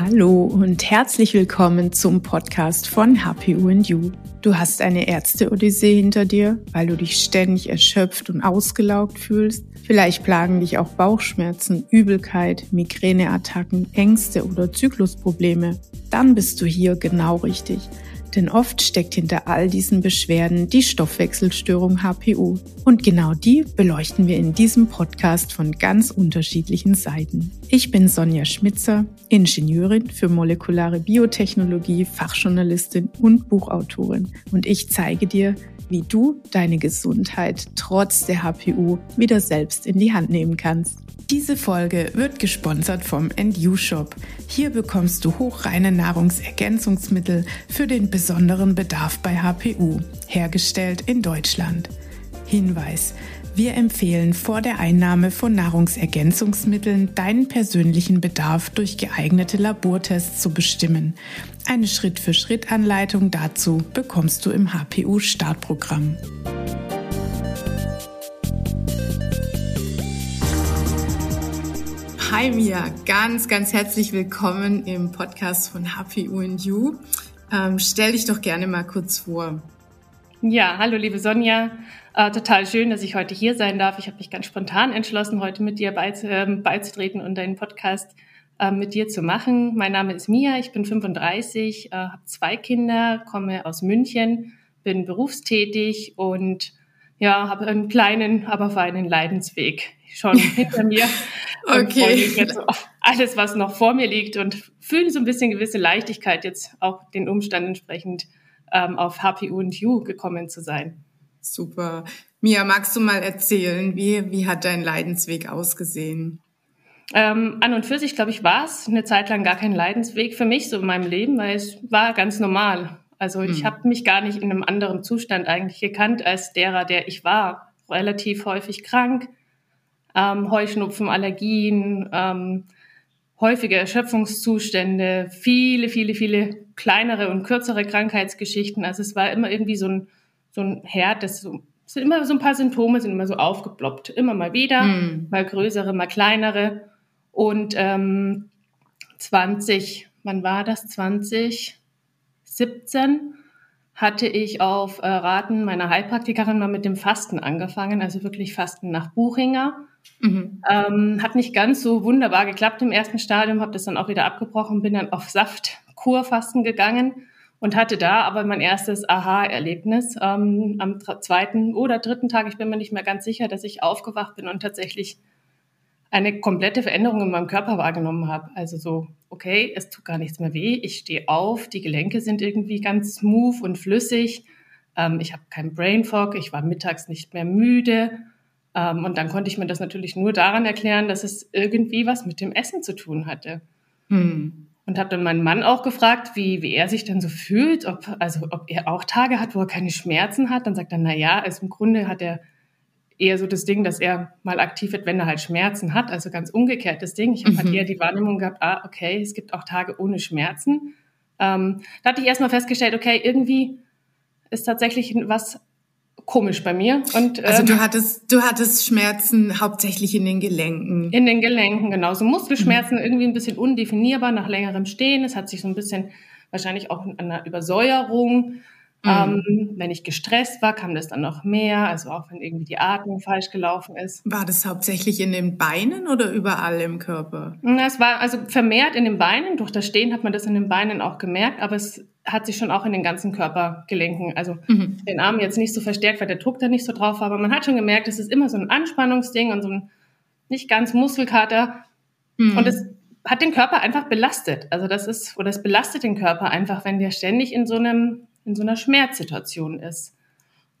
Hallo und herzlich willkommen zum Podcast von and You. Du hast eine Ärzte-Odyssee hinter dir, weil du dich ständig erschöpft und ausgelaugt fühlst. Vielleicht plagen dich auch Bauchschmerzen, Übelkeit, Migräneattacken, Ängste oder Zyklusprobleme. Dann bist du hier genau richtig. Denn oft steckt hinter all diesen Beschwerden die Stoffwechselstörung HPU. Und genau die beleuchten wir in diesem Podcast von ganz unterschiedlichen Seiten. Ich bin Sonja Schmitzer, Ingenieurin für molekulare Biotechnologie, Fachjournalistin und Buchautorin. Und ich zeige dir, wie du deine Gesundheit trotz der HPU wieder selbst in die Hand nehmen kannst. Diese Folge wird gesponsert vom NU Shop. Hier bekommst du hochreine Nahrungsergänzungsmittel für den besonderen Bedarf bei HPU, hergestellt in Deutschland. Hinweis: Wir empfehlen vor der Einnahme von Nahrungsergänzungsmitteln deinen persönlichen Bedarf durch geeignete Labortests zu bestimmen. Eine Schritt-für-Schritt-Anleitung dazu bekommst du im HPU Startprogramm. Hi Mia, ganz, ganz herzlich willkommen im Podcast von and You. Ähm, stell dich doch gerne mal kurz vor. Ja, hallo liebe Sonja. Äh, total schön, dass ich heute hier sein darf. Ich habe mich ganz spontan entschlossen, heute mit dir beiz äh, beizutreten und deinen Podcast äh, mit dir zu machen. Mein Name ist Mia, ich bin 35, äh, habe zwei Kinder, komme aus München, bin berufstätig und ja, habe einen kleinen, aber feinen Leidensweg schon hinter mir. okay. Und jetzt auf alles, was noch vor mir liegt und fühle so ein bisschen gewisse Leichtigkeit, jetzt auch den Umständen entsprechend ähm, auf HPU und U gekommen zu sein. Super. Mia, magst du mal erzählen, wie, wie hat dein Leidensweg ausgesehen? Ähm, an und für sich, glaube ich, war es eine Zeit lang gar kein Leidensweg für mich so in meinem Leben, weil es war ganz normal. Also ich hm. habe mich gar nicht in einem anderen Zustand eigentlich gekannt als derer, der ich war. Relativ häufig krank, ähm, Heuschnupfen, Allergien, ähm, häufige Erschöpfungszustände, viele, viele, viele kleinere und kürzere Krankheitsgeschichten. Also es war immer irgendwie so ein, so ein Herd, das so, es sind immer so ein paar Symptome, sind immer so aufgeploppt. Immer mal wieder, mm. mal größere, mal kleinere. Und ähm, 20, wann war das? 20? 17 hatte ich auf äh, Raten meiner Heilpraktikerin mal mit dem Fasten angefangen, also wirklich Fasten nach Buchinger. Mhm. Ähm, hat nicht ganz so wunderbar geklappt im ersten Stadium, habe das dann auch wieder abgebrochen, bin dann auf Saftkurfasten gegangen und hatte da aber mein erstes Aha-Erlebnis ähm, am zweiten oder dritten Tag, ich bin mir nicht mehr ganz sicher, dass ich aufgewacht bin und tatsächlich eine komplette Veränderung in meinem Körper wahrgenommen habe. Also so, okay, es tut gar nichts mehr weh, ich stehe auf, die Gelenke sind irgendwie ganz smooth und flüssig, ähm, ich habe keinen Brain Fog, ich war mittags nicht mehr müde. Ähm, und dann konnte ich mir das natürlich nur daran erklären, dass es irgendwie was mit dem Essen zu tun hatte. Hm. Und habe dann meinen Mann auch gefragt, wie, wie er sich dann so fühlt, ob, also ob er auch Tage hat, wo er keine Schmerzen hat. Dann sagt er, na ja, also im Grunde hat er eher so das Ding, dass er mal aktiv wird, wenn er halt Schmerzen hat. Also ganz umgekehrtes Ding. Ich habe halt mhm. halt eher die Wahrnehmung gehabt, ah, okay, es gibt auch Tage ohne Schmerzen. Ähm, da hatte ich erstmal festgestellt, okay, irgendwie ist tatsächlich was komisch bei mir. Und, also du ähm, hattest, du hattest Schmerzen hauptsächlich in den Gelenken. In den Gelenken, genau. So Muskelschmerzen mhm. irgendwie ein bisschen undefinierbar nach längerem Stehen. Es hat sich so ein bisschen wahrscheinlich auch an einer Übersäuerung Mhm. Ähm, wenn ich gestresst war, kam das dann noch mehr, also auch wenn irgendwie die Atmung falsch gelaufen ist. War das hauptsächlich in den Beinen oder überall im Körper? Es war also vermehrt in den Beinen. Durch das Stehen hat man das in den Beinen auch gemerkt, aber es hat sich schon auch in den ganzen Körpergelenken, also mhm. den Armen jetzt nicht so verstärkt, weil der Druck da nicht so drauf war, aber man hat schon gemerkt, es ist immer so ein Anspannungsding und so ein nicht ganz Muskelkater. Mhm. Und es hat den Körper einfach belastet. Also das ist, oder es belastet den Körper einfach, wenn der ständig in so einem in so einer Schmerzsituation ist.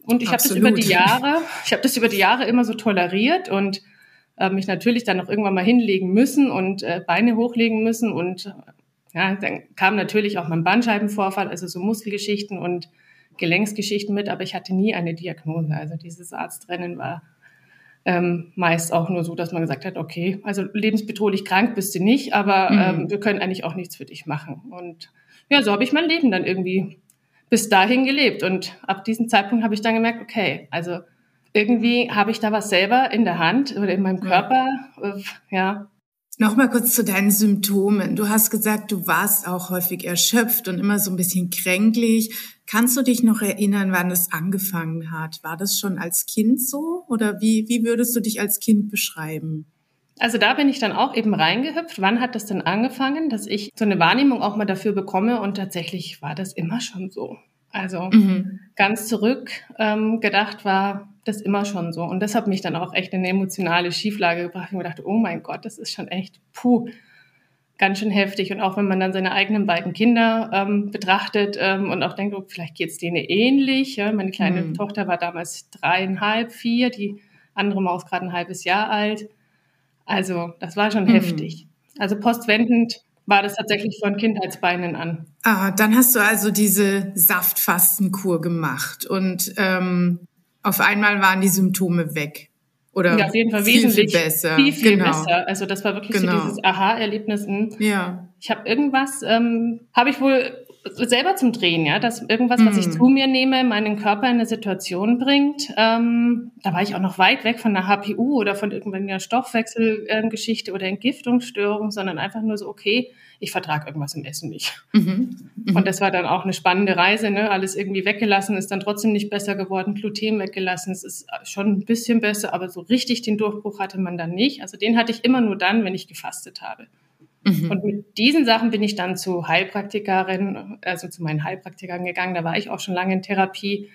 Und ich habe das über die Jahre, ich habe das über die Jahre immer so toleriert und äh, mich natürlich dann auch irgendwann mal hinlegen müssen und äh, Beine hochlegen müssen und ja, dann kam natürlich auch mein Bandscheibenvorfall, also so Muskelgeschichten und Gelenksgeschichten mit, aber ich hatte nie eine Diagnose. Also dieses Arztrennen war ähm, meist auch nur so, dass man gesagt hat, okay, also lebensbedrohlich krank bist du nicht, aber mhm. ähm, wir können eigentlich auch nichts für dich machen. Und ja, so habe ich mein Leben dann irgendwie bis dahin gelebt. Und ab diesem Zeitpunkt habe ich dann gemerkt, okay, also irgendwie habe ich da was selber in der Hand oder in meinem Körper. Äh, ja. Nochmal kurz zu deinen Symptomen. Du hast gesagt, du warst auch häufig erschöpft und immer so ein bisschen kränklich. Kannst du dich noch erinnern, wann es angefangen hat? War das schon als Kind so oder wie, wie würdest du dich als Kind beschreiben? Also da bin ich dann auch eben reingehüpft. Wann hat das denn angefangen, dass ich so eine Wahrnehmung auch mal dafür bekomme? Und tatsächlich war das immer schon so. Also mhm. ganz zurück ähm, gedacht war das immer schon so. Und das hat mich dann auch echt in eine emotionale Schieflage gebracht. Ich mir dachte, oh mein Gott, das ist schon echt, puh, ganz schön heftig. Und auch wenn man dann seine eigenen beiden Kinder ähm, betrachtet ähm, und auch denkt, oh, vielleicht geht es denen ähnlich. Ja? Meine kleine mhm. Tochter war damals dreieinhalb, vier, die andere Maus gerade ein halbes Jahr alt. Also das war schon mhm. heftig. Also postwendend war das tatsächlich von Kindheitsbeinen an. Ah, dann hast du also diese Saftfastenkur gemacht und ähm, auf einmal waren die Symptome weg. Oder ja, auf jeden Fall viel, wesentlich viel besser. Viel, viel genau. besser. Also das war wirklich genau. so dieses Aha-Erlebnis. Ja. Ich habe irgendwas, ähm, habe ich wohl selber zum Drehen, ja, dass irgendwas, was ich hm. zu mir nehme, meinen Körper in eine Situation bringt. Ähm, da war ich auch noch weit weg von der HPU oder von irgendeiner Stoffwechselgeschichte oder Entgiftungsstörung, sondern einfach nur so, okay, ich vertrage irgendwas im Essen nicht. Mhm. Mhm. Und das war dann auch eine spannende Reise, ne? alles irgendwie weggelassen, ist dann trotzdem nicht besser geworden, Gluten weggelassen, es ist schon ein bisschen besser, aber so richtig den Durchbruch hatte man dann nicht. Also den hatte ich immer nur dann, wenn ich gefastet habe. Mhm. Und mit diesen Sachen bin ich dann zu Heilpraktikerin, also zu meinen Heilpraktikern gegangen. Da war ich auch schon lange in Therapie,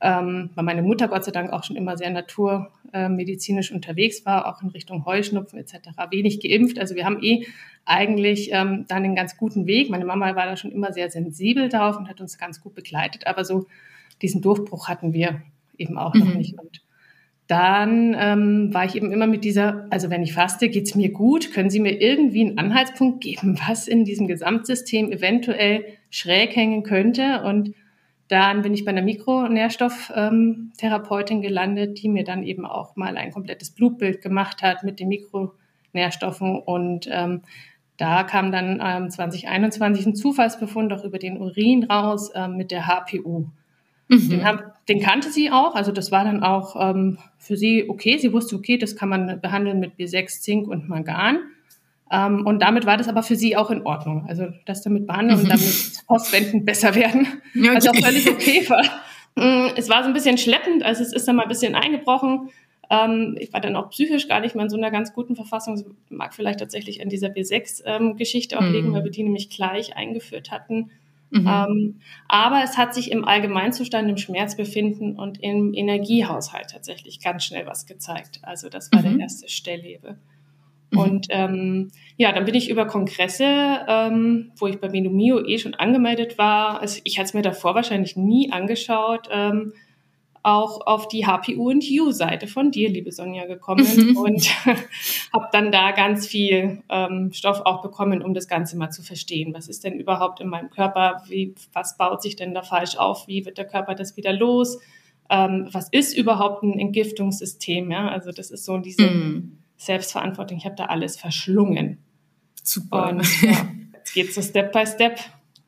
ähm, weil meine Mutter Gott sei Dank auch schon immer sehr naturmedizinisch unterwegs war, auch in Richtung Heuschnupfen etc. Wenig geimpft. Also wir haben eh eigentlich ähm, dann einen ganz guten Weg. Meine Mama war da schon immer sehr sensibel drauf und hat uns ganz gut begleitet. Aber so diesen Durchbruch hatten wir eben auch mhm. noch nicht. Und dann ähm, war ich eben immer mit dieser, also wenn ich faste, geht's mir gut. Können Sie mir irgendwie einen Anhaltspunkt geben, was in diesem Gesamtsystem eventuell schräg hängen könnte? Und dann bin ich bei einer Mikronährstofftherapeutin gelandet, die mir dann eben auch mal ein komplettes Blutbild gemacht hat mit den Mikronährstoffen. Und ähm, da kam dann ähm, 2021 ein Zufallsbefund auch über den Urin raus ähm, mit der HPU. Mhm. Den, haben, den, kannte sie auch, also das war dann auch ähm, für sie okay. Sie wusste, okay, das kann man behandeln mit B6, Zink und Mangan. Ähm, und damit war das aber für sie auch in Ordnung. Also das damit behandeln und damit postwendend besser werden. Okay. Also auch völlig okay war. Mm, es war so ein bisschen schleppend, also es ist dann mal ein bisschen eingebrochen. Ähm, ich war dann auch psychisch gar nicht mehr in so einer ganz guten Verfassung. Das mag vielleicht tatsächlich an dieser B6-Geschichte ähm, auch liegen, mhm. weil wir die nämlich gleich eingeführt hatten. Mhm. Ähm, aber es hat sich im Allgemeinzustand, im Schmerzbefinden und im Energiehaushalt tatsächlich ganz schnell was gezeigt. Also das war mhm. der erste Stellhebel. Mhm. Und ähm, ja, dann bin ich über Kongresse, ähm, wo ich bei Menomio eh schon angemeldet war. Also ich hatte es mir davor wahrscheinlich nie angeschaut. Auch auf die HPU und U-Seite von dir, liebe Sonja, gekommen mhm. und habe dann da ganz viel ähm, Stoff auch bekommen, um das Ganze mal zu verstehen. Was ist denn überhaupt in meinem Körper? Wie, was baut sich denn da falsch auf? Wie wird der Körper das wieder los? Ähm, was ist überhaupt ein Entgiftungssystem? Ja, also das ist so diese mhm. Selbstverantwortung. Ich habe da alles verschlungen. Super. Und ja, jetzt geht so Step by Step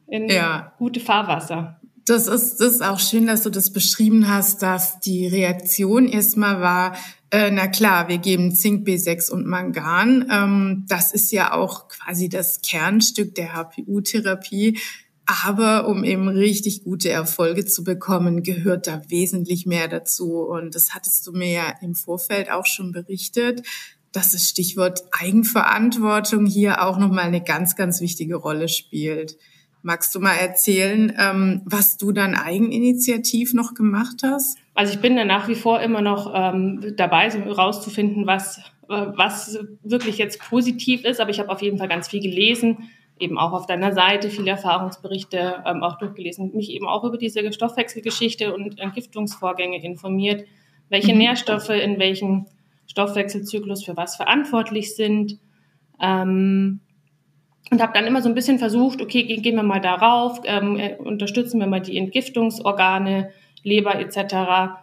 in ja. gute Fahrwasser. Das ist, das ist auch schön, dass du das beschrieben hast, dass die Reaktion erstmal war, äh, na klar, wir geben Zink, B6 und Mangan. Ähm, das ist ja auch quasi das Kernstück der HPU-Therapie. Aber um eben richtig gute Erfolge zu bekommen, gehört da wesentlich mehr dazu. Und das hattest du mir ja im Vorfeld auch schon berichtet, dass das Stichwort Eigenverantwortung hier auch nochmal eine ganz, ganz wichtige Rolle spielt. Magst du mal erzählen, ähm, was du dann eigeninitiativ noch gemacht hast? Also ich bin da nach wie vor immer noch ähm, dabei, so rauszufinden, was, äh, was wirklich jetzt positiv ist. Aber ich habe auf jeden Fall ganz viel gelesen, eben auch auf deiner Seite viele Erfahrungsberichte ähm, auch durchgelesen, mich eben auch über diese Stoffwechselgeschichte und Entgiftungsvorgänge informiert, welche mhm. Nährstoffe in welchem Stoffwechselzyklus für was verantwortlich sind. Ähm, und habe dann immer so ein bisschen versucht, okay, gehen wir mal darauf, ähm, äh, unterstützen wir mal die Entgiftungsorgane, Leber etc.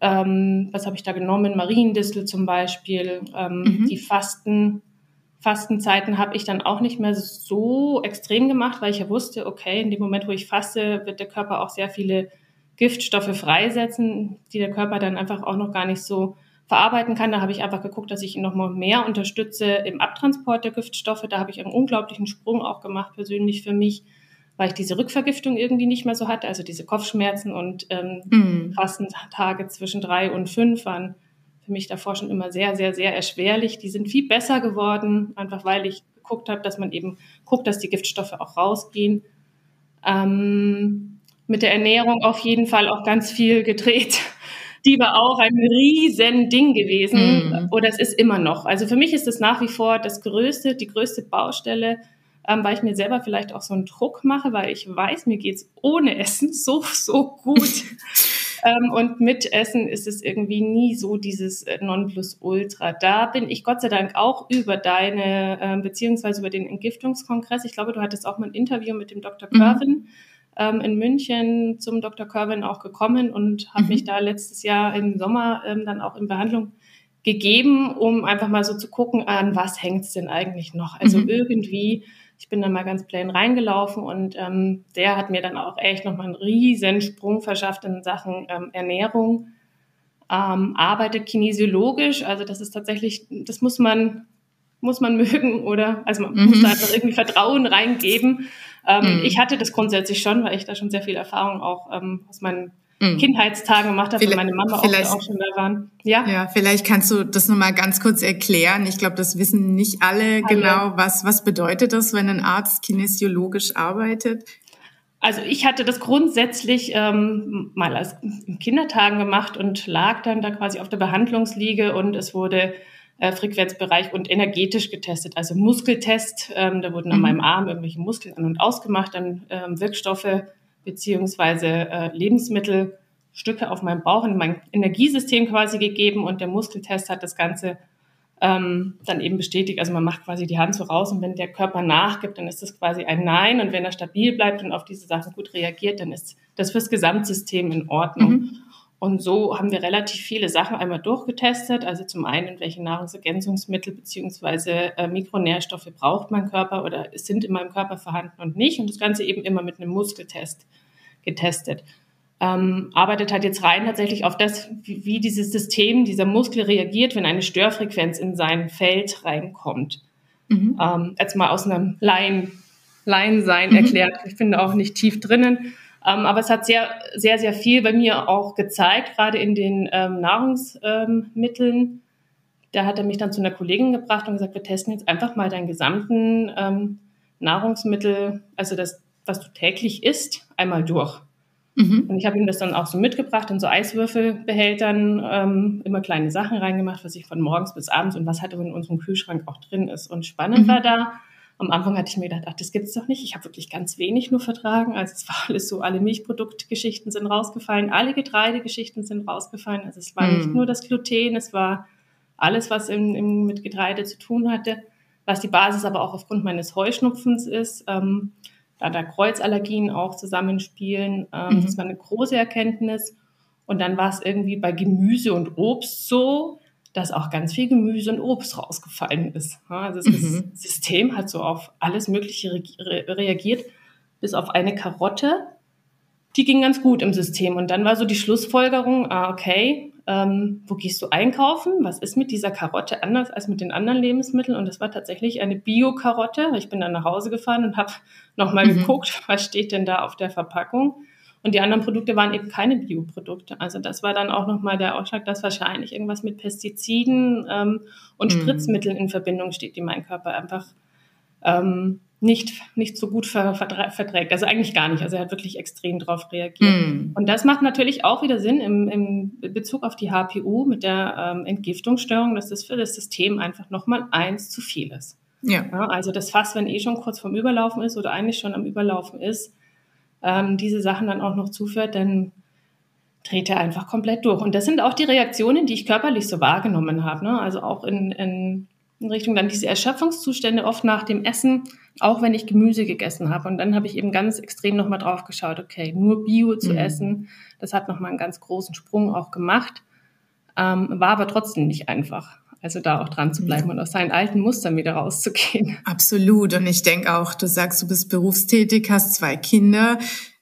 Ähm, was habe ich da genommen? Mariendistel zum Beispiel. Ähm, mhm. Die Fasten, Fastenzeiten habe ich dann auch nicht mehr so extrem gemacht, weil ich ja wusste, okay, in dem Moment, wo ich faste, wird der Körper auch sehr viele Giftstoffe freisetzen, die der Körper dann einfach auch noch gar nicht so verarbeiten kann. Da habe ich einfach geguckt, dass ich ihn nochmal mehr unterstütze im Abtransport der Giftstoffe. Da habe ich einen unglaublichen Sprung auch gemacht, persönlich für mich, weil ich diese Rückvergiftung irgendwie nicht mehr so hatte. Also diese Kopfschmerzen und ähm, mm. Fastentage zwischen drei und fünf waren für mich davor schon immer sehr, sehr, sehr erschwerlich. Die sind viel besser geworden, einfach weil ich geguckt habe, dass man eben guckt, dass die Giftstoffe auch rausgehen. Ähm, mit der Ernährung auf jeden Fall auch ganz viel gedreht. Die war auch ein riesen Ding gewesen. Mm. Oder es ist immer noch. Also für mich ist es nach wie vor das größte, die größte Baustelle, ähm, weil ich mir selber vielleicht auch so einen Druck mache, weil ich weiß, mir geht's ohne Essen so, so gut. Ähm, und mit Essen ist es irgendwie nie so dieses äh, Nonplusultra. Da bin ich Gott sei Dank auch über deine, äh, beziehungsweise über den Entgiftungskongress. Ich glaube, du hattest auch mal ein Interview mit dem Dr. Curvin. Mhm. Ähm, in München zum Dr. Curvin auch gekommen und habe mhm. mich da letztes Jahr im Sommer ähm, dann auch in Behandlung gegeben, um einfach mal so zu gucken, an was hängt es denn eigentlich noch? Also mhm. irgendwie ich bin dann mal ganz plain reingelaufen und ähm, der hat mir dann auch echt nochmal einen riesen Sprung verschafft in Sachen ähm, Ernährung. Ähm, arbeitet kinesiologisch, also das ist tatsächlich, das muss man, muss man mögen oder, also man mhm. muss da einfach irgendwie Vertrauen reingeben. Ähm, mhm. Ich hatte das grundsätzlich schon, weil ich da schon sehr viel Erfahrung auch ähm, aus meinen mhm. Kindheitstagen gemacht habe, weil meine Mama auch, auch, schon da waren. Ja? ja, vielleicht kannst du das nochmal ganz kurz erklären. Ich glaube, das wissen nicht alle, alle genau. Was, was bedeutet das, wenn ein Arzt kinesiologisch arbeitet? Also ich hatte das grundsätzlich ähm, mal als Kindertagen gemacht und lag dann da quasi auf der Behandlungsliege und es wurde äh, Frequenzbereich und energetisch getestet, also Muskeltest. Ähm, da wurden an mhm. meinem Arm irgendwelche Muskeln an und ausgemacht, dann ähm, Wirkstoffe beziehungsweise äh, Lebensmittelstücke auf meinem Bauch in mein Energiesystem quasi gegeben und der Muskeltest hat das Ganze ähm, dann eben bestätigt. Also man macht quasi die Hand so raus und wenn der Körper nachgibt, dann ist das quasi ein Nein und wenn er stabil bleibt und auf diese Sachen gut reagiert, dann ist das fürs Gesamtsystem in Ordnung. Mhm. Und so haben wir relativ viele Sachen einmal durchgetestet. Also zum einen, welche Nahrungsergänzungsmittel beziehungsweise äh, Mikronährstoffe braucht mein Körper oder sind in meinem Körper vorhanden und nicht. Und das Ganze eben immer mit einem Muskeltest getestet. Ähm, arbeitet halt jetzt rein tatsächlich auf das, wie, wie dieses System, dieser Muskel reagiert, wenn eine Störfrequenz in sein Feld reinkommt. Mhm. Ähm, jetzt mal aus einem Laien, Laiensein mhm. erklärt. Ich bin da auch nicht tief drinnen. Ähm, aber es hat sehr, sehr, sehr viel bei mir auch gezeigt, gerade in den ähm, Nahrungsmitteln. Da hat er mich dann zu einer Kollegin gebracht und gesagt, wir testen jetzt einfach mal deinen gesamten ähm, Nahrungsmittel, also das, was du täglich isst, einmal durch. Mhm. Und ich habe ihm das dann auch so mitgebracht in so Eiswürfelbehältern, ähm, immer kleine Sachen reingemacht, was ich von morgens bis abends und was halt in unserem Kühlschrank auch drin ist. Und spannend mhm. war da, am Anfang hatte ich mir gedacht, ach, das gibt's doch nicht. Ich habe wirklich ganz wenig nur vertragen. Also es war alles so, alle Milchproduktgeschichten sind rausgefallen, alle Getreidegeschichten sind rausgefallen. Also es war mm. nicht nur das Gluten, es war alles, was im, im, mit Getreide zu tun hatte, was die Basis aber auch aufgrund meines Heuschnupfens ist. Ähm, da da Kreuzallergien auch zusammenspielen. Ähm, mhm. Das war eine große Erkenntnis. Und dann war es irgendwie bei Gemüse und Obst so, dass auch ganz viel Gemüse und Obst rausgefallen ist. Also das mhm. System hat so auf alles Mögliche re reagiert, bis auf eine Karotte. Die ging ganz gut im System. Und dann war so die Schlussfolgerung, ah, okay, ähm, wo gehst du einkaufen? Was ist mit dieser Karotte anders als mit den anderen Lebensmitteln? Und das war tatsächlich eine Bio-Karotte. Ich bin dann nach Hause gefahren und habe nochmal mhm. geguckt, was steht denn da auf der Verpackung. Und die anderen Produkte waren eben keine Bioprodukte. Also das war dann auch nochmal der Ausschlag, dass wahrscheinlich irgendwas mit Pestiziden ähm, und mhm. Spritzmitteln in Verbindung steht, die mein Körper einfach ähm, nicht, nicht so gut ver verträgt. Also eigentlich gar nicht. Also er hat wirklich extrem darauf reagiert. Mm. Und das macht natürlich auch wieder Sinn im, im Bezug auf die HPU mit der ähm, Entgiftungsstörung, dass das für das System einfach nochmal eins zu viel ist. Ja. ja. Also das Fass, wenn eh schon kurz vorm Überlaufen ist oder eigentlich schon am Überlaufen ist, ähm, diese Sachen dann auch noch zuführt, dann dreht er einfach komplett durch. Und das sind auch die Reaktionen, die ich körperlich so wahrgenommen habe. Ne? Also auch in, in, in Richtung dann diese Erschöpfungszustände oft nach dem Essen, auch wenn ich Gemüse gegessen habe. Und dann habe ich eben ganz extrem nochmal drauf geschaut, okay, nur Bio zu mhm. essen, das hat nochmal einen ganz großen Sprung auch gemacht, ähm, war aber trotzdem nicht einfach. Also da auch dran zu bleiben ja. und aus seinen alten Mustern wieder rauszugehen. Absolut. Und ich denke auch, du sagst, du bist berufstätig, hast zwei Kinder.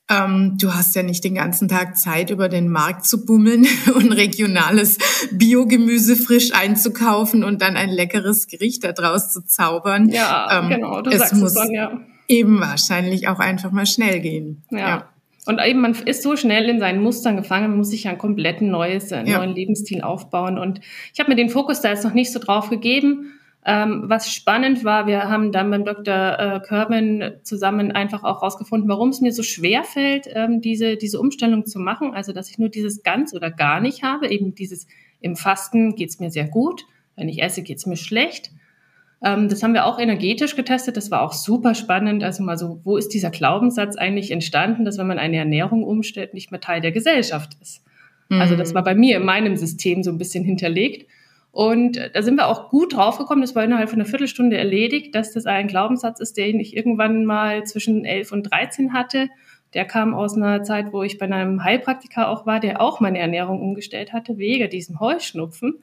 Ähm, du hast ja nicht den ganzen Tag Zeit, über den Markt zu bummeln und regionales Biogemüse frisch einzukaufen und dann ein leckeres Gericht daraus zu zaubern. Ja, ähm, genau, du es sagst muss es dann, ja. Eben wahrscheinlich auch einfach mal schnell gehen. ja. ja. Und eben, man ist so schnell in seinen Mustern gefangen, man muss sich ja ein komplett neues, einen ja. neuen Lebensstil aufbauen. Und ich habe mir den Fokus da jetzt noch nicht so drauf gegeben. Ähm, was spannend war, wir haben dann beim Dr. Äh, Kerwin zusammen einfach auch rausgefunden, warum es mir so schwer fällt, ähm, diese, diese Umstellung zu machen. Also, dass ich nur dieses ganz oder gar nicht habe. Eben dieses im Fasten geht's mir sehr gut. Wenn ich esse, geht's mir schlecht. Ähm, das haben wir auch energetisch getestet. Das war auch super spannend. Also mal so, wo ist dieser Glaubenssatz eigentlich entstanden, dass wenn man eine Ernährung umstellt, nicht mehr Teil der Gesellschaft ist? Mhm. Also das war bei mir in meinem System so ein bisschen hinterlegt. Und da sind wir auch gut draufgekommen, das war innerhalb von einer Viertelstunde erledigt, dass das ein Glaubenssatz ist, den ich irgendwann mal zwischen 11 und 13 hatte. Der kam aus einer Zeit, wo ich bei einem Heilpraktiker auch war, der auch meine Ernährung umgestellt hatte, wegen diesem Heuschnupfen.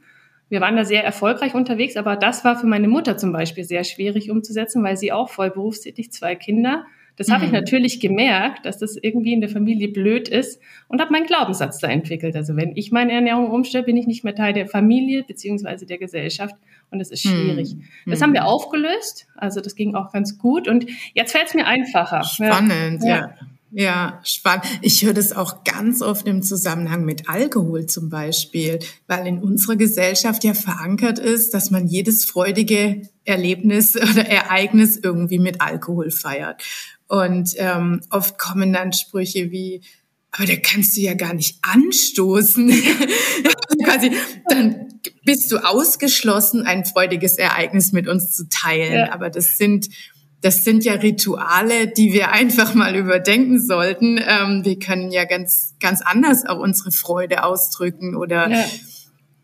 Wir waren da sehr erfolgreich unterwegs, aber das war für meine Mutter zum Beispiel sehr schwierig umzusetzen, weil sie auch voll berufstätig, zwei Kinder das mhm. habe ich mhm. natürlich gemerkt, dass das irgendwie in der Familie blöd ist und habe meinen Glaubenssatz da entwickelt. Also wenn ich meine Ernährung umstelle, bin ich nicht mehr Teil der Familie beziehungsweise der Gesellschaft und das ist schwierig. Mhm. Das haben wir aufgelöst, also das ging auch ganz gut und jetzt fällt es mir einfacher. Spannend, ja. ja. Ja, spannend. Ich höre das auch ganz oft im Zusammenhang mit Alkohol zum Beispiel, weil in unserer Gesellschaft ja verankert ist, dass man jedes freudige Erlebnis oder Ereignis irgendwie mit Alkohol feiert. Und ähm, oft kommen dann Sprüche wie, aber da kannst du ja gar nicht anstoßen. Quasi, dann bist du ausgeschlossen, ein freudiges Ereignis mit uns zu teilen. Ja. Aber das sind, das sind ja Rituale, die wir einfach mal überdenken sollten. Ähm, wir können ja ganz, ganz anders auch unsere Freude ausdrücken oder ja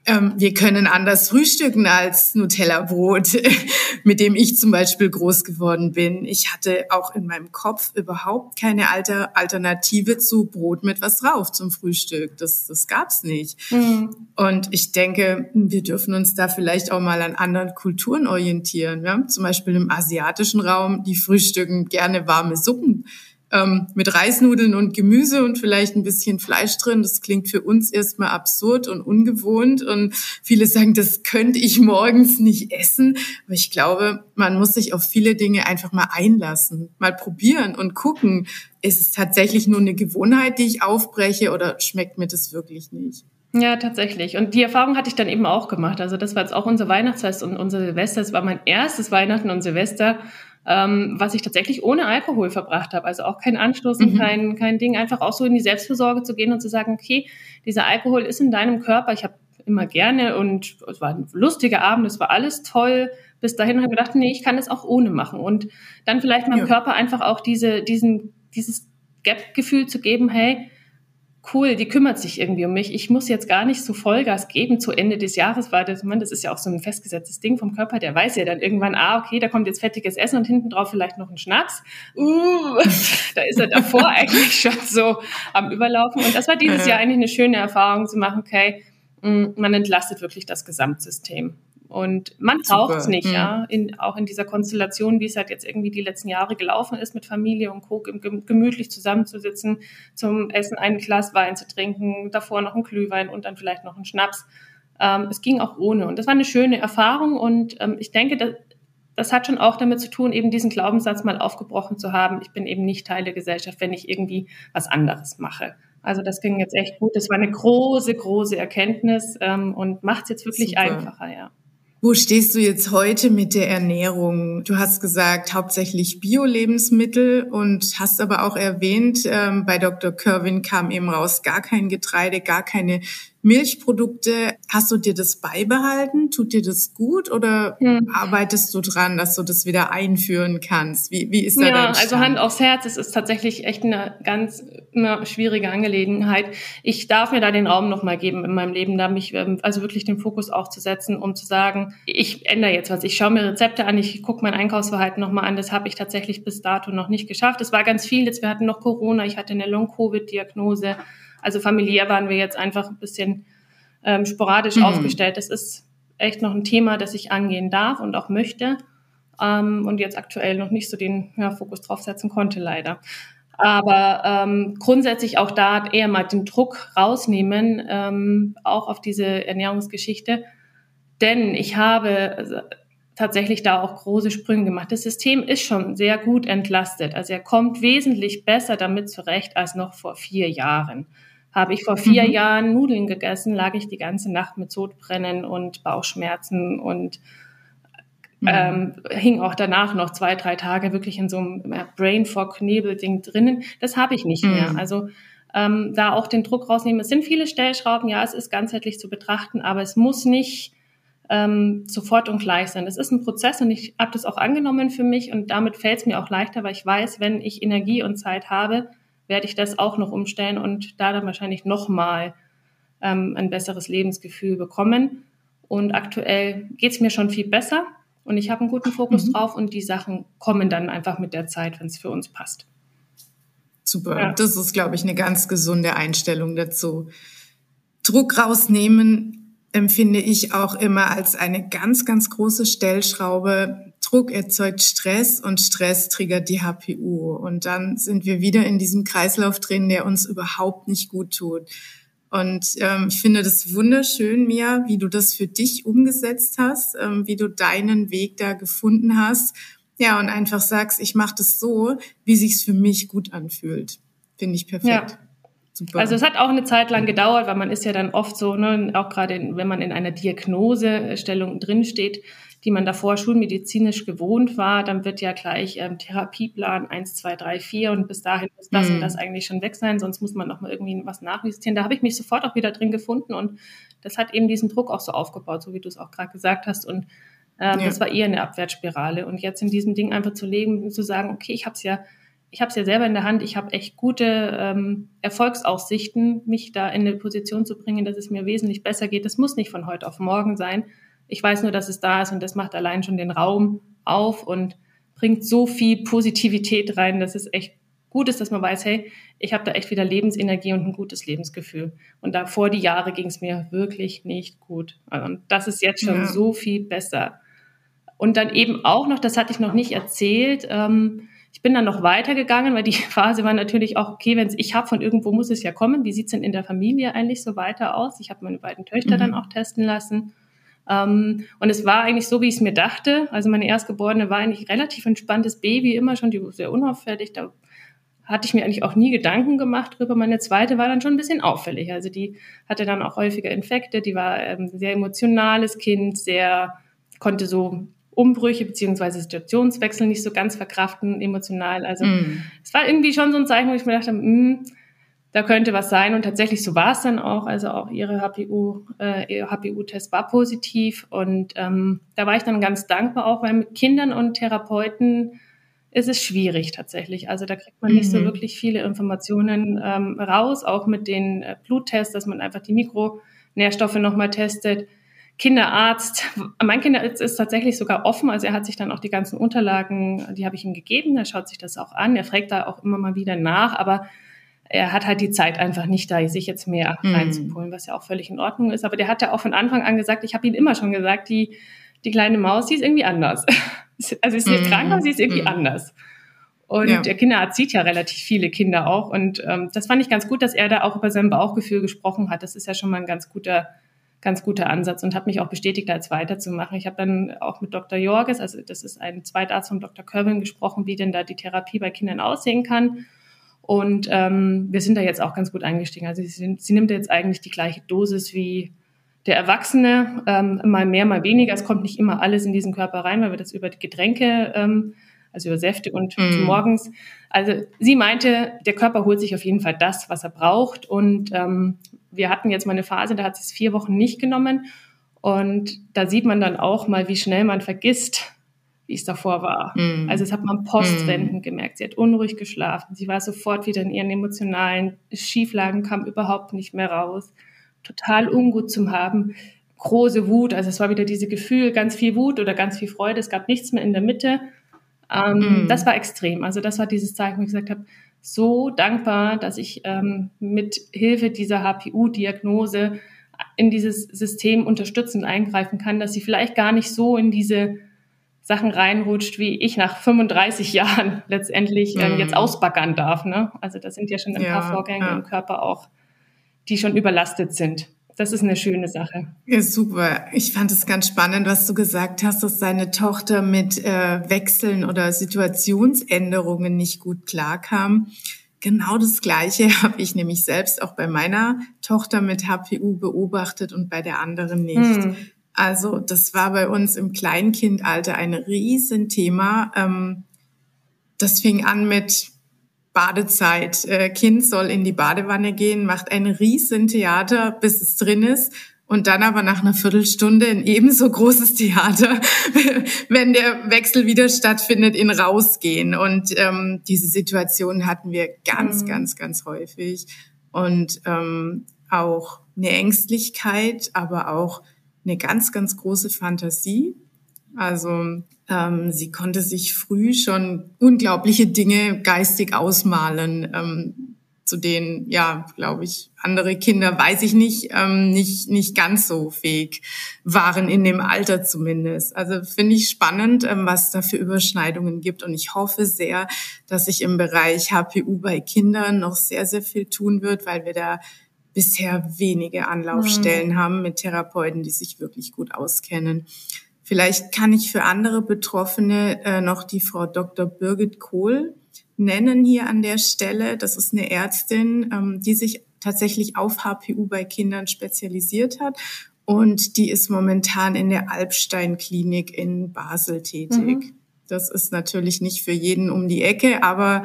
ähm, wir können anders frühstücken als Nutella-Brot, mit dem ich zum Beispiel groß geworden bin. Ich hatte auch in meinem Kopf überhaupt keine Alter Alternative zu Brot mit was drauf zum Frühstück. Das, das gab's nicht. Mhm. Und ich denke, wir dürfen uns da vielleicht auch mal an anderen Kulturen orientieren. Ja? Zum Beispiel im asiatischen Raum, die frühstücken gerne warme Suppen ähm, mit Reisnudeln und Gemüse und vielleicht ein bisschen Fleisch drin. Das klingt für uns erstmal absurd und ungewohnt. Und viele sagen, das könnte ich morgens nicht essen. Aber ich glaube, man muss sich auf viele Dinge einfach mal einlassen, mal probieren und gucken, ist es tatsächlich nur eine Gewohnheit, die ich aufbreche oder schmeckt mir das wirklich nicht? Ja, tatsächlich. Und die Erfahrung hatte ich dann eben auch gemacht. Also das war jetzt auch unser Weihnachtsfest und unser Silvester. Es war mein erstes Weihnachten und Silvester ähm, was ich tatsächlich ohne Alkohol verbracht habe. Also auch kein Anstoßen, mhm. kein, kein Ding, einfach auch so in die Selbstversorge zu gehen und zu sagen, okay, dieser Alkohol ist in deinem Körper. Ich habe immer gerne und es war ein lustiger Abend, es war alles toll. Bis dahin habe ich gedacht, nee, ich kann das auch ohne machen. Und dann vielleicht meinem ja. Körper einfach auch diese, diesen, dieses Gap-Gefühl zu geben, hey, cool, die kümmert sich irgendwie um mich. Ich muss jetzt gar nicht so Vollgas geben zu Ende des Jahres, weil das, man, das ist ja auch so ein festgesetztes Ding vom Körper, der weiß ja dann irgendwann, ah, okay, da kommt jetzt fettiges Essen und hinten drauf vielleicht noch ein Schnaps. Uh, da ist er davor eigentlich schon so am Überlaufen. Und das war dieses Jahr eigentlich eine schöne Erfahrung zu machen, okay, mm, man entlastet wirklich das Gesamtsystem. Und man braucht es nicht, mhm. ja, in, auch in dieser Konstellation, wie es halt jetzt irgendwie die letzten Jahre gelaufen ist, mit Familie und Co. gemütlich zusammenzusitzen, zum Essen ein Glas Wein zu trinken, davor noch ein Glühwein und dann vielleicht noch ein Schnaps. Ähm, es ging auch ohne. Und das war eine schöne Erfahrung und ähm, ich denke, das, das hat schon auch damit zu tun, eben diesen Glaubenssatz mal aufgebrochen zu haben. Ich bin eben nicht Teil der Gesellschaft, wenn ich irgendwie was anderes mache. Also das ging jetzt echt gut. Das war eine große, große Erkenntnis ähm, und macht es jetzt wirklich Super. einfacher, ja. Wo stehst du jetzt heute mit der Ernährung? Du hast gesagt, hauptsächlich Bio-Lebensmittel und hast aber auch erwähnt, ähm, bei Dr. Kerwin kam eben raus, gar kein Getreide, gar keine Milchprodukte, hast du dir das beibehalten? Tut dir das gut oder hm. arbeitest du dran, dass du das wieder einführen kannst? Wie, wie ist da ja, also Hand aufs Herz, es ist tatsächlich echt eine ganz eine schwierige Angelegenheit. Ich darf mir da den Raum nochmal geben in meinem Leben, da mich ähm, also wirklich den Fokus auch zu setzen, um zu sagen, ich ändere jetzt was. Ich schaue mir Rezepte an, ich gucke mein Einkaufsverhalten nochmal an. Das habe ich tatsächlich bis dato noch nicht geschafft. Es war ganz viel. Jetzt wir hatten noch Corona, ich hatte eine Long-Covid-Diagnose. Also familiär waren wir jetzt einfach ein bisschen ähm, sporadisch mhm. aufgestellt. Das ist echt noch ein Thema, das ich angehen darf und auch möchte. Ähm, und jetzt aktuell noch nicht so den ja, Fokus drauf setzen konnte, leider. Aber ähm, grundsätzlich auch da eher mal den Druck rausnehmen, ähm, auch auf diese Ernährungsgeschichte. Denn ich habe tatsächlich da auch große Sprünge gemacht. Das System ist schon sehr gut entlastet. Also er kommt wesentlich besser damit zurecht als noch vor vier Jahren. Habe ich vor vier mhm. Jahren Nudeln gegessen, lag ich die ganze Nacht mit Sodbrennen und Bauchschmerzen und mhm. ähm, hing auch danach noch zwei, drei Tage wirklich in so einem äh, Brain Fog Nebelding drinnen. Das habe ich nicht mhm. mehr. Also ähm, da auch den Druck rausnehmen. Es sind viele Stellschrauben, ja, es ist ganzheitlich zu betrachten, aber es muss nicht ähm, sofort und gleich sein. Das ist ein Prozess und ich habe das auch angenommen für mich und damit fällt es mir auch leichter, weil ich weiß, wenn ich Energie und Zeit habe, werde ich das auch noch umstellen und da dann wahrscheinlich nochmal ähm, ein besseres Lebensgefühl bekommen. Und aktuell geht es mir schon viel besser und ich habe einen guten Fokus mhm. drauf und die Sachen kommen dann einfach mit der Zeit, wenn es für uns passt. Super. Ja. Das ist, glaube ich, eine ganz gesunde Einstellung dazu. Druck rausnehmen empfinde ich auch immer als eine ganz, ganz große Stellschraube. Druck erzeugt Stress und Stress triggert die HPU. Und dann sind wir wieder in diesem Kreislauf drin, der uns überhaupt nicht gut tut. Und ähm, ich finde das wunderschön, Mia, wie du das für dich umgesetzt hast, ähm, wie du deinen Weg da gefunden hast. Ja, und einfach sagst, ich mache das so, wie sich's für mich gut anfühlt. Finde ich perfekt. Ja. Super. Also es hat auch eine Zeit lang gedauert, weil man ist ja dann oft so, ne, auch gerade wenn man in einer Diagnosestellung drinsteht, die man davor schulmedizinisch gewohnt war, dann wird ja gleich ähm, Therapieplan 1, 2, 3, 4 und bis dahin muss das mhm. und das eigentlich schon weg sein, sonst muss man noch mal irgendwie was nachjustieren. Da habe ich mich sofort auch wieder drin gefunden und das hat eben diesen Druck auch so aufgebaut, so wie du es auch gerade gesagt hast und ähm, ja. das war eher eine Abwärtsspirale und jetzt in diesem Ding einfach zu leben, zu sagen, okay, ich habe es ja ich habe es ja selber in der Hand, ich habe echt gute ähm, Erfolgsaussichten, mich da in eine Position zu bringen, dass es mir wesentlich besser geht. Das muss nicht von heute auf morgen sein. Ich weiß nur, dass es da ist und das macht allein schon den Raum auf und bringt so viel Positivität rein, dass es echt gut ist, dass man weiß, hey, ich habe da echt wieder Lebensenergie und ein gutes Lebensgefühl. Und davor die Jahre ging es mir wirklich nicht gut. Und das ist jetzt schon ja. so viel besser. Und dann eben auch noch, das hatte ich noch nicht erzählt, ähm, ich bin dann noch weitergegangen, weil die Phase war natürlich auch, okay, wenn es ich habe, von irgendwo muss es ja kommen. Wie sieht's denn in der Familie eigentlich so weiter aus? Ich habe meine beiden Töchter mhm. dann auch testen lassen. Ähm, und es war eigentlich so, wie ich es mir dachte. Also meine Erstgeborene war eigentlich relativ entspanntes Baby, immer schon, die war sehr unauffällig. Da hatte ich mir eigentlich auch nie Gedanken gemacht drüber. Meine zweite war dann schon ein bisschen auffällig. Also die hatte dann auch häufiger Infekte, die war ähm, sehr emotionales Kind, sehr, konnte so Umbrüche beziehungsweise Situationswechsel nicht so ganz verkraften, emotional. Also mm. es war irgendwie schon so ein Zeichen, wo ich mir dachte, mh, hm, da könnte was sein. Und tatsächlich so war es dann auch. Also auch ihre HPU, äh, ihr HPU-Test war positiv. Und ähm, da war ich dann ganz dankbar auch, weil mit Kindern und Therapeuten ist es schwierig tatsächlich. Also da kriegt man nicht so mhm. wirklich viele Informationen ähm, raus, auch mit den äh, Bluttests, dass man einfach die Mikronährstoffe nochmal testet. Kinderarzt. Mein Kinderarzt ist tatsächlich sogar offen, also er hat sich dann auch die ganzen Unterlagen, die habe ich ihm gegeben, er schaut sich das auch an, er fragt da auch immer mal wieder nach, aber er hat halt die Zeit einfach nicht da, sich jetzt mehr mhm. reinzuholen, was ja auch völlig in Ordnung ist. Aber der hat ja auch von Anfang an gesagt, ich habe ihm immer schon gesagt, die, die kleine Maus, die ist irgendwie anders. also ist nicht mhm. krank, aber sie ist irgendwie mhm. anders. Und ja. der Kinderarzt sieht ja relativ viele Kinder auch. Und ähm, das fand ich ganz gut, dass er da auch über sein Bauchgefühl gesprochen hat. Das ist ja schon mal ein ganz guter ganz guter Ansatz und hat mich auch bestätigt, da jetzt weiterzumachen. Ich habe dann auch mit Dr. Jorges, also das ist ein Zweitarzt von Dr. Körbin, gesprochen, wie denn da die Therapie bei Kindern aussehen kann. Und ähm, wir sind da jetzt auch ganz gut eingestiegen. Also sie, sie nimmt jetzt eigentlich die gleiche Dosis wie der Erwachsene, ähm, mal mehr, mal weniger. Es kommt nicht immer alles in diesen Körper rein, weil wir das über die Getränke, ähm, also über Säfte und mm. morgens. Also sie meinte, der Körper holt sich auf jeden Fall das, was er braucht. Und ähm, wir hatten jetzt mal eine Phase, da hat sie es vier Wochen nicht genommen. Und da sieht man dann auch mal, wie schnell man vergisst, wie es davor war. Mm. Also das hat man postwendend mm. gemerkt. Sie hat unruhig geschlafen. Sie war sofort wieder in ihren emotionalen Schieflagen, kam überhaupt nicht mehr raus. Total ungut zum Haben. Große Wut. Also es war wieder diese Gefühl, ganz viel Wut oder ganz viel Freude. Es gab nichts mehr in der Mitte. Ähm, mm. Das war extrem. Also das war dieses Zeichen, wo ich gesagt habe, so dankbar, dass ich ähm, mit Hilfe dieser HPU-Diagnose in dieses System unterstützend eingreifen kann, dass sie vielleicht gar nicht so in diese Sachen reinrutscht, wie ich nach 35 Jahren letztendlich ähm, jetzt ausbaggern darf. Ne? Also das sind ja schon ein ja, paar Vorgänge ja. im Körper auch, die schon überlastet sind. Das ist eine schöne Sache. Ja, super. Ich fand es ganz spannend, was du gesagt hast, dass deine Tochter mit äh, Wechseln oder Situationsänderungen nicht gut klarkam. Genau das Gleiche habe ich nämlich selbst auch bei meiner Tochter mit HPU beobachtet und bei der anderen nicht. Hm. Also das war bei uns im Kleinkindalter ein Riesenthema. Ähm, das fing an mit Badezeit. Äh, kind soll in die Badewanne gehen, macht ein Riesentheater, bis es drin ist. Und dann aber nach einer Viertelstunde ein ebenso großes Theater, wenn der Wechsel wieder stattfindet, in rausgehen. Und ähm, diese Situation hatten wir ganz, mhm. ganz, ganz häufig. Und ähm, auch eine Ängstlichkeit, aber auch eine ganz, ganz große Fantasie. Also ähm, sie konnte sich früh schon unglaubliche Dinge geistig ausmalen, ähm, zu denen, ja, glaube ich, andere Kinder, weiß ich nicht, ähm, nicht, nicht ganz so fähig waren, in dem Alter zumindest. Also finde ich spannend, ähm, was da für Überschneidungen gibt. Und ich hoffe sehr, dass sich im Bereich HPU bei Kindern noch sehr, sehr viel tun wird, weil wir da bisher wenige Anlaufstellen mhm. haben mit Therapeuten, die sich wirklich gut auskennen. Vielleicht kann ich für andere Betroffene äh, noch die Frau Dr. Birgit Kohl nennen hier an der Stelle. Das ist eine Ärztin, ähm, die sich tatsächlich auf HPU bei Kindern spezialisiert hat. Und die ist momentan in der Alpstein Klinik in Basel tätig. Mhm. Das ist natürlich nicht für jeden um die Ecke, aber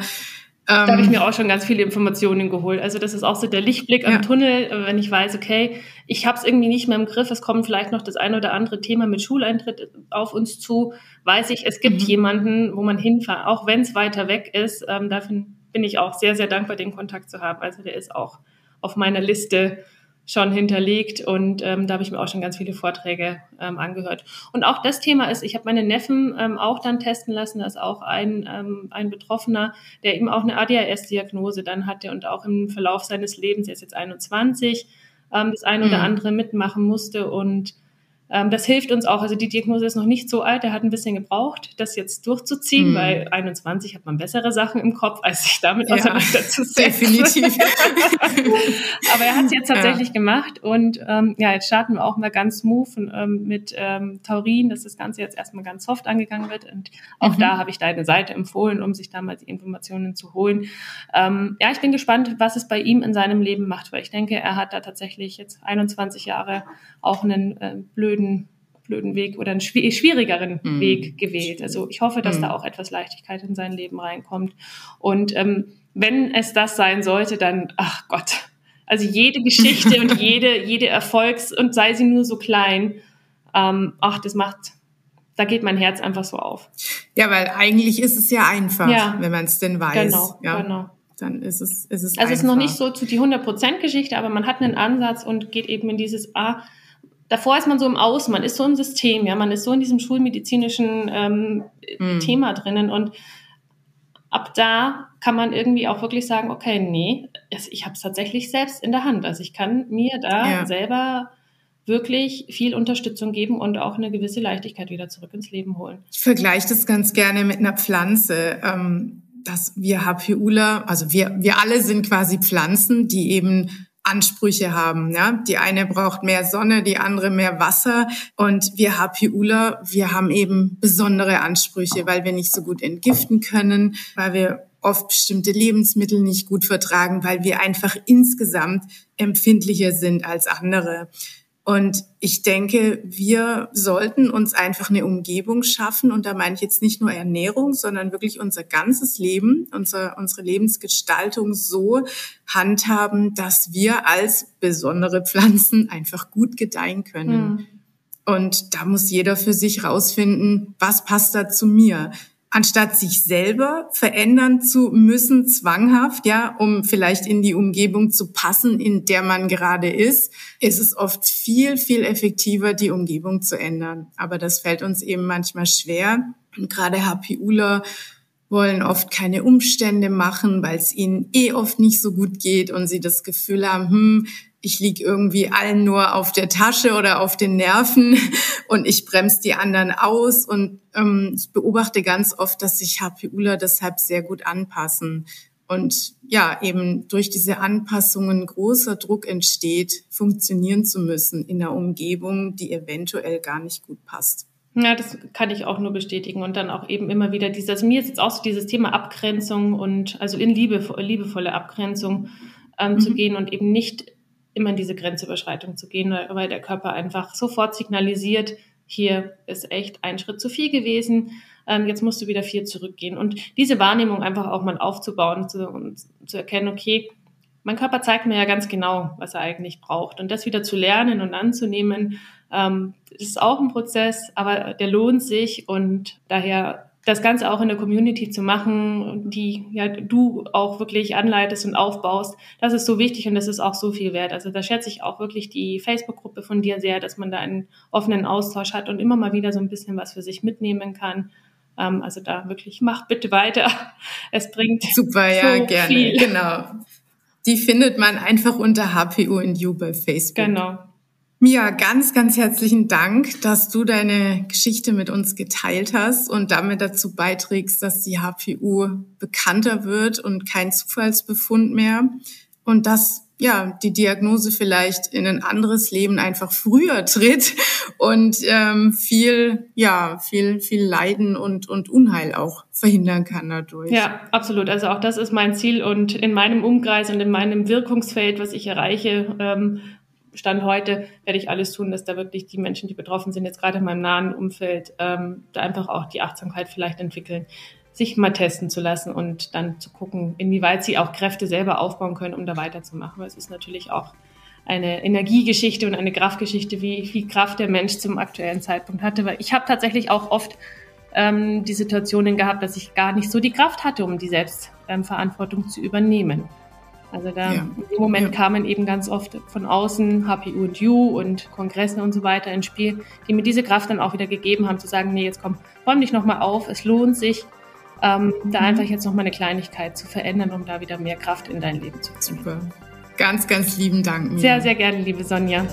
da habe ich ähm, mir auch schon ganz viele Informationen geholt. Also das ist auch so der Lichtblick am ja. Tunnel, äh, wenn ich weiß, okay, ich habe es irgendwie nicht mehr im Griff, es kommt vielleicht noch das ein oder andere Thema mit Schuleintritt auf uns zu, weiß ich, es gibt mhm. jemanden, wo man hinfahrt, auch wenn es weiter weg ist. Ähm, dafür bin ich auch sehr, sehr dankbar, den Kontakt zu haben. Also der ist auch auf meiner Liste schon hinterlegt und ähm, da habe ich mir auch schon ganz viele Vorträge ähm, angehört. Und auch das Thema ist, ich habe meine Neffen ähm, auch dann testen lassen, da ist auch ein, ähm, ein Betroffener, der eben auch eine ADHS-Diagnose dann hatte und auch im Verlauf seines Lebens, er ist jetzt 21, ähm, das eine oder mhm. andere mitmachen musste und das hilft uns auch. Also die Diagnose ist noch nicht so alt. Er hat ein bisschen gebraucht, das jetzt durchzuziehen, mhm. weil 21 hat man bessere Sachen im Kopf, als sich damit ja, auseinanderzusetzen. Definitiv. Aber er hat es jetzt tatsächlich ja. gemacht und ähm, ja, jetzt starten wir auch mal ganz smooth ähm, mit ähm, Taurin, dass das Ganze jetzt erstmal ganz soft angegangen wird. Und auch mhm. da habe ich deine Seite empfohlen, um sich da mal die Informationen zu holen. Ähm, ja, ich bin gespannt, was es bei ihm in seinem Leben macht, weil ich denke, er hat da tatsächlich jetzt 21 Jahre auch einen äh, blöden blöden, blöden Weg oder einen schwierigeren mhm. Weg gewählt. Also ich hoffe, dass mhm. da auch etwas Leichtigkeit in sein Leben reinkommt. Und ähm, wenn es das sein sollte, dann, ach Gott, also jede Geschichte und jede, jede Erfolgs- und sei sie nur so klein, ähm, ach, das macht, da geht mein Herz einfach so auf. Ja, weil eigentlich ist es ja einfach, ja. wenn man es denn weiß. Genau, ja. genau dann ist es, ist es Also es ist noch nicht so zu die 100% Geschichte, aber man hat einen Ansatz und geht eben in dieses, ah, davor ist man so im Außen, man ist so im System, ja, man ist so in diesem schulmedizinischen ähm, mhm. Thema drinnen und ab da kann man irgendwie auch wirklich sagen, okay, nee, ich habe es tatsächlich selbst in der Hand. Also ich kann mir da ja. selber wirklich viel Unterstützung geben und auch eine gewisse Leichtigkeit wieder zurück ins Leben holen. Ich vergleiche das ganz gerne mit einer Pflanze. Ähm, dass wir HPUler, also wir, wir alle sind quasi Pflanzen, die eben Ansprüche haben. Ja? Die eine braucht mehr Sonne, die andere mehr Wasser. Und wir HPUler, wir haben eben besondere Ansprüche, weil wir nicht so gut entgiften können, weil wir oft bestimmte Lebensmittel nicht gut vertragen, weil wir einfach insgesamt empfindlicher sind als andere. Und ich denke, wir sollten uns einfach eine Umgebung schaffen. Und da meine ich jetzt nicht nur Ernährung, sondern wirklich unser ganzes Leben, unser, unsere Lebensgestaltung so handhaben, dass wir als besondere Pflanzen einfach gut gedeihen können. Mhm. Und da muss jeder für sich rausfinden, was passt da zu mir? Anstatt sich selber verändern zu müssen, zwanghaft, ja, um vielleicht in die Umgebung zu passen, in der man gerade ist, ist es oft viel, viel effektiver, die Umgebung zu ändern. Aber das fällt uns eben manchmal schwer. Und gerade HPUler wollen oft keine Umstände machen, weil es ihnen eh oft nicht so gut geht und sie das Gefühl haben, hm, ich lieg irgendwie allen nur auf der Tasche oder auf den Nerven und ich bremse die anderen aus. Und ähm, ich beobachte ganz oft, dass sich HPUler deshalb sehr gut anpassen. Und ja, eben durch diese Anpassungen großer Druck entsteht, funktionieren zu müssen in einer Umgebung, die eventuell gar nicht gut passt. Ja, das kann ich auch nur bestätigen. Und dann auch eben immer wieder dieses, also mir ist jetzt auch so dieses Thema Abgrenzung und also in Liebe, liebevolle Abgrenzung ähm, mhm. zu gehen und eben nicht immer in diese Grenzüberschreitung zu gehen, weil der Körper einfach sofort signalisiert, hier ist echt ein Schritt zu viel gewesen, ähm, jetzt musst du wieder vier zurückgehen. Und diese Wahrnehmung einfach auch mal aufzubauen zu, und zu erkennen, okay, mein Körper zeigt mir ja ganz genau, was er eigentlich braucht. Und das wieder zu lernen und anzunehmen, ähm, ist auch ein Prozess, aber der lohnt sich und daher das Ganze auch in der Community zu machen, die ja du auch wirklich anleitest und aufbaust, das ist so wichtig und das ist auch so viel wert. Also da schätze ich auch wirklich die Facebook-Gruppe von dir sehr, dass man da einen offenen Austausch hat und immer mal wieder so ein bisschen was für sich mitnehmen kann. Ähm, also da wirklich macht bitte weiter. Es bringt super, ja so gerne, viel. genau. Die findet man einfach unter HPU in You bei Facebook. Genau. Mia, ganz, ganz herzlichen Dank, dass du deine Geschichte mit uns geteilt hast und damit dazu beiträgst, dass die HPU bekannter wird und kein Zufallsbefund mehr und dass ja die Diagnose vielleicht in ein anderes Leben einfach früher tritt und ähm, viel ja viel viel Leiden und und Unheil auch verhindern kann dadurch. Ja, absolut. Also auch das ist mein Ziel und in meinem Umkreis und in meinem Wirkungsfeld, was ich erreiche, ähm, Stand heute werde ich alles tun, dass da wirklich die Menschen, die betroffen sind, jetzt gerade in meinem nahen Umfeld, ähm, da einfach auch die Achtsamkeit vielleicht entwickeln, sich mal testen zu lassen und dann zu gucken, inwieweit sie auch Kräfte selber aufbauen können, um da weiterzumachen. Weil es ist natürlich auch eine Energiegeschichte und eine Kraftgeschichte, wie viel Kraft der Mensch zum aktuellen Zeitpunkt hatte. Weil ich habe tatsächlich auch oft ähm, die Situationen gehabt, dass ich gar nicht so die Kraft hatte, um die Selbstverantwortung zu übernehmen. Also da ja. in dem Moment ja. kamen eben ganz oft von außen HPU und U und Kongressen und so weiter ins Spiel, die mir diese Kraft dann auch wieder gegeben haben, zu sagen, nee, jetzt komm, räum dich nochmal auf, es lohnt sich, ähm, mhm. da einfach jetzt nochmal eine Kleinigkeit zu verändern, um da wieder mehr Kraft in dein Leben zu ziehen. Super. Ganz, ganz lieben Dank. Mir. Sehr, sehr gerne, liebe Sonja.